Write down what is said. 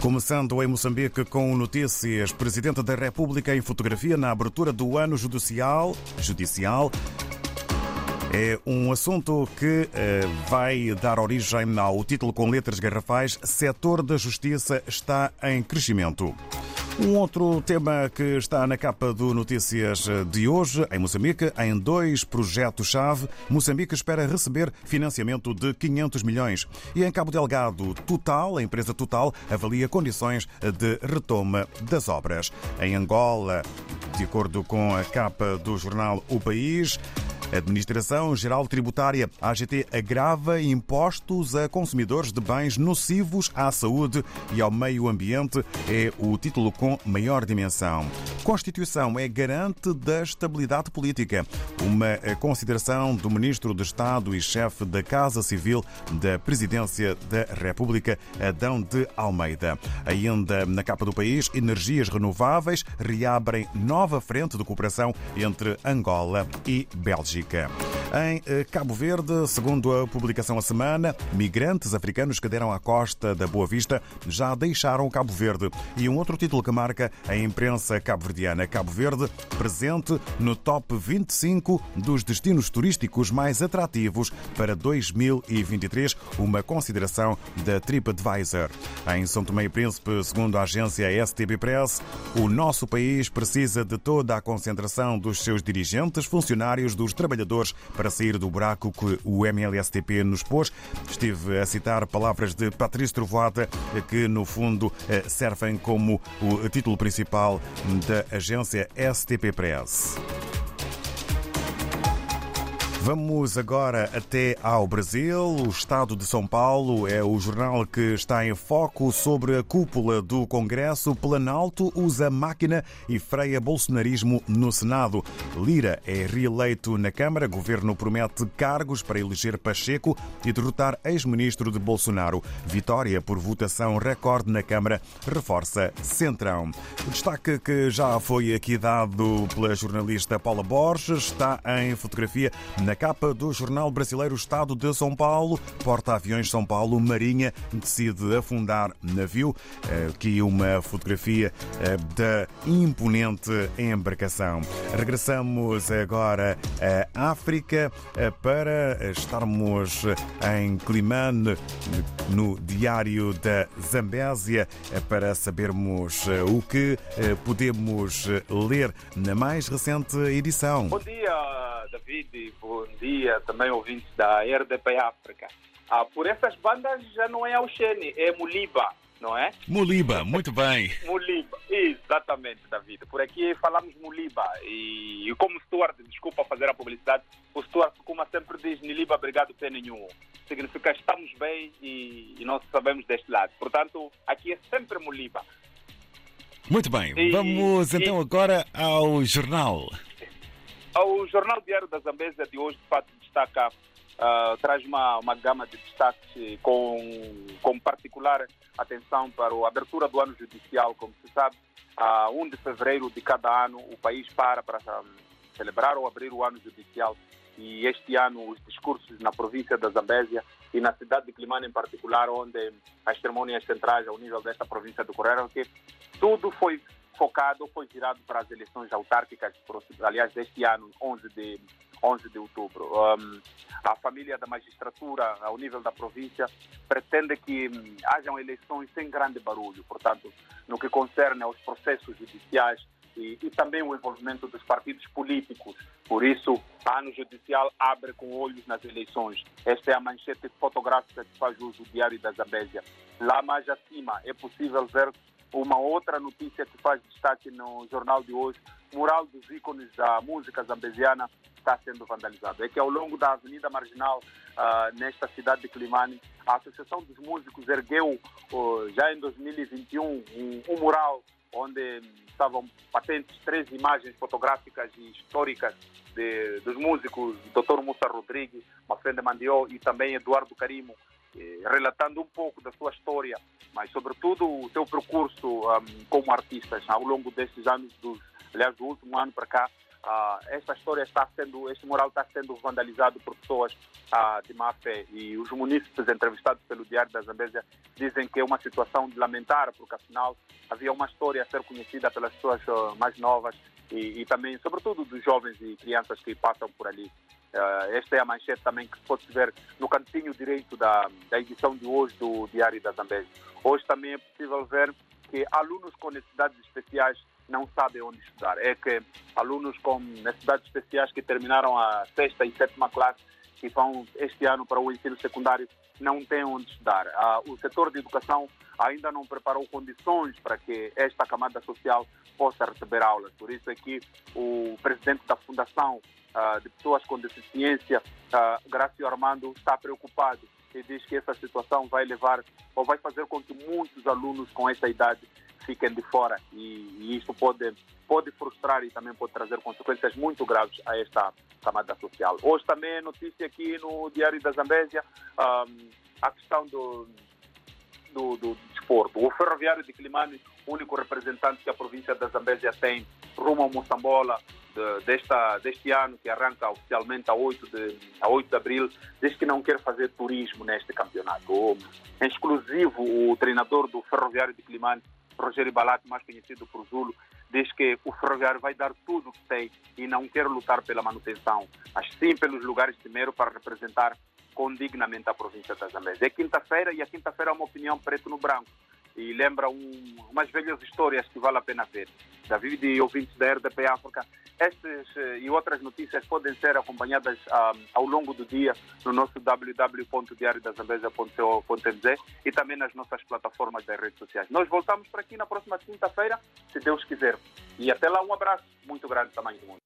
Começando em Moçambique com notícias. Presidente da República em fotografia na abertura do ano judicial. Judicial. É um assunto que eh, vai dar origem ao título com letras garrafais Setor da Justiça está em crescimento. Um outro tema que está na capa do Notícias de hoje, em Moçambique, em dois projetos-chave, Moçambique espera receber financiamento de 500 milhões. E em Cabo Delgado, Total, a empresa Total, avalia condições de retoma das obras. Em Angola, de acordo com a capa do jornal O País, Administração Geral Tributária, AGT, agrava impostos a consumidores de bens nocivos à saúde e ao meio ambiente. É o título com maior dimensão. Constituição é garante da estabilidade política. Uma consideração do Ministro de Estado e chefe da Casa Civil da Presidência da República, Adão de Almeida. Ainda na capa do país, energias renováveis reabrem nova frente de cooperação entre Angola e Bélgica. Em eh, Cabo Verde, segundo a publicação A Semana, migrantes africanos que deram à costa da Boa Vista já deixaram Cabo Verde. E um outro título que marca a imprensa cabo-verdiana. Cabo Verde presente no top 25 dos destinos turísticos mais atrativos para 2023, uma consideração da TripAdvisor. Em São Tomé e Príncipe, segundo a agência STB Press, o nosso país precisa de toda a concentração dos seus dirigentes, funcionários, dos trabalhadores para sair do buraco que o MLSTP nos pôs. Estive a citar palavras de Patrício Trovoada, que no fundo eh, servem como o título principal da agência STP Press. Vamos agora até ao Brasil. O Estado de São Paulo é o jornal que está em foco sobre a cúpula do Congresso. Planalto usa máquina e freia bolsonarismo no Senado. Lira é reeleito na Câmara. Governo promete cargos para eleger Pacheco e derrotar ex-ministro de Bolsonaro. Vitória por votação recorde na Câmara reforça Centrão. O destaque que já foi aqui dado pela jornalista Paula Borges está em fotografia na capa do jornal brasileiro Estado de São Paulo, Porta-Aviões São Paulo, Marinha decide afundar navio. Aqui uma fotografia da imponente embarcação. Regressamos agora à África para estarmos em Climane, no Diário da Zambésia, para sabermos o que podemos ler na mais recente edição. Bom dia, David. Bom dia também ouvintes da RDP África. Ah, por essas bandas já não é Auxene, é Muliba, não é? Muliba, muito bem. Muliba, exatamente, David. Por aqui falamos Muliba. E, e como Stuart, desculpa fazer a publicidade, o Stuart, como sempre diz, Niliba, obrigado por nenhum. Significa estamos bem e, e nós sabemos deste lado. Portanto, aqui é sempre Muliba. Muito bem, e, vamos então agora ao jornal. O Jornal Diário da Zambésia de hoje, de fato, destaca, uh, traz uma, uma gama de destaques com, com particular atenção para a abertura do ano judicial. Como se sabe, a uh, 1 de fevereiro de cada ano o país para para celebrar ou abrir o ano judicial. E este ano os discursos na província da Zambésia e na cidade de Climane em particular, onde as cerimônias centrais ao nível desta província decorreram, que tudo foi focado, foi virado para as eleições autárquicas, aliás, deste ano, 11 de, 11 de outubro. Um, a família da magistratura, ao nível da província, pretende que um, hajam eleições sem grande barulho, portanto, no que concerne aos processos judiciais e, e também o envolvimento dos partidos políticos. Por isso, ano judicial abre com olhos nas eleições. Esta é a manchete fotográfica que faz uso do Diário da Zambésia. Lá mais acima é possível ver uma outra notícia que faz destaque no jornal de hoje, mural dos ícones da música zambesiana está sendo vandalizado. É que ao longo da Avenida Marginal, uh, nesta cidade de Climane, a Associação dos Músicos ergueu, uh, já em 2021, um, um mural onde estavam patentes três imagens fotográficas e históricas de, dos músicos Dr. Mussa Rodrigues, Mafrenda Mandió e também Eduardo Carimo, relatando um pouco da sua história, mas sobretudo o seu percurso um, como artista ao longo destes anos, dos, aliás, do último ano para cá, Uh, esta história está sendo, este mural está sendo vandalizado por pessoas uh, de má fé e os munícipes entrevistados pelo Diário da Zambésia dizem que é uma situação de lamentar, porque afinal havia uma história a ser conhecida pelas pessoas uh, mais novas e, e, também, sobretudo, dos jovens e crianças que passam por ali. Esta é a manchete também que se pode ver no cantinho direito da, da edição de hoje do Diário da Zambésia. Hoje também é possível ver que alunos com necessidades especiais não sabem onde estudar. É que alunos com necessidades especiais que terminaram a sexta e sétima classe que vão este ano para o ensino secundário não têm onde estudar. Ah, o setor de educação ainda não preparou condições para que esta camada social possa receber aulas. Por isso é que o presidente da Fundação ah, de Pessoas com Deficiência, ah, Gracio Armando, está preocupado e diz que essa situação vai levar ou vai fazer com que muitos alunos com essa idade fiquem de fora e, e isso pode, pode frustrar e também pode trazer consequências muito graves a esta camada social. Hoje também é notícia aqui no Diário da Zambésia um, a questão do, do, do, desporto. O ferroviário de Climane, único representante que a província da Zambésia tem rumo a Moçambola, desta, deste ano, que arranca oficialmente a 8, de, a 8 de abril, diz que não quer fazer turismo neste campeonato. O, exclusivo, o treinador do Ferroviário de Climane, Rogério Balati, mais conhecido por Zulo, diz que o Ferroviário vai dar tudo o que tem e não quer lutar pela manutenção, mas sim pelos lugares primeiro para representar condignamente a província da Zambésia. É quinta-feira e a quinta-feira é uma opinião preto no branco e lembra um, umas velhas histórias que vale a pena ver. David e ouvintes da RDP África, estas eh, e outras notícias podem ser acompanhadas um, ah, ao longo do dia no nosso www.diariodazambeza.co.mz e também nas nossas plataformas das redes sociais. Nós voltamos para aqui na próxima quinta-feira, se Deus quiser. E até lá, um abraço muito grande tamanho do mundo.